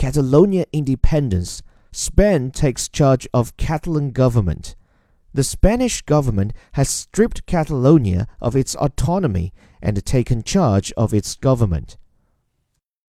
Catalonia independence, Spain takes charge of Catalan government. The Spanish government has stripped Catalonia of its autonomy and taken charge of its government.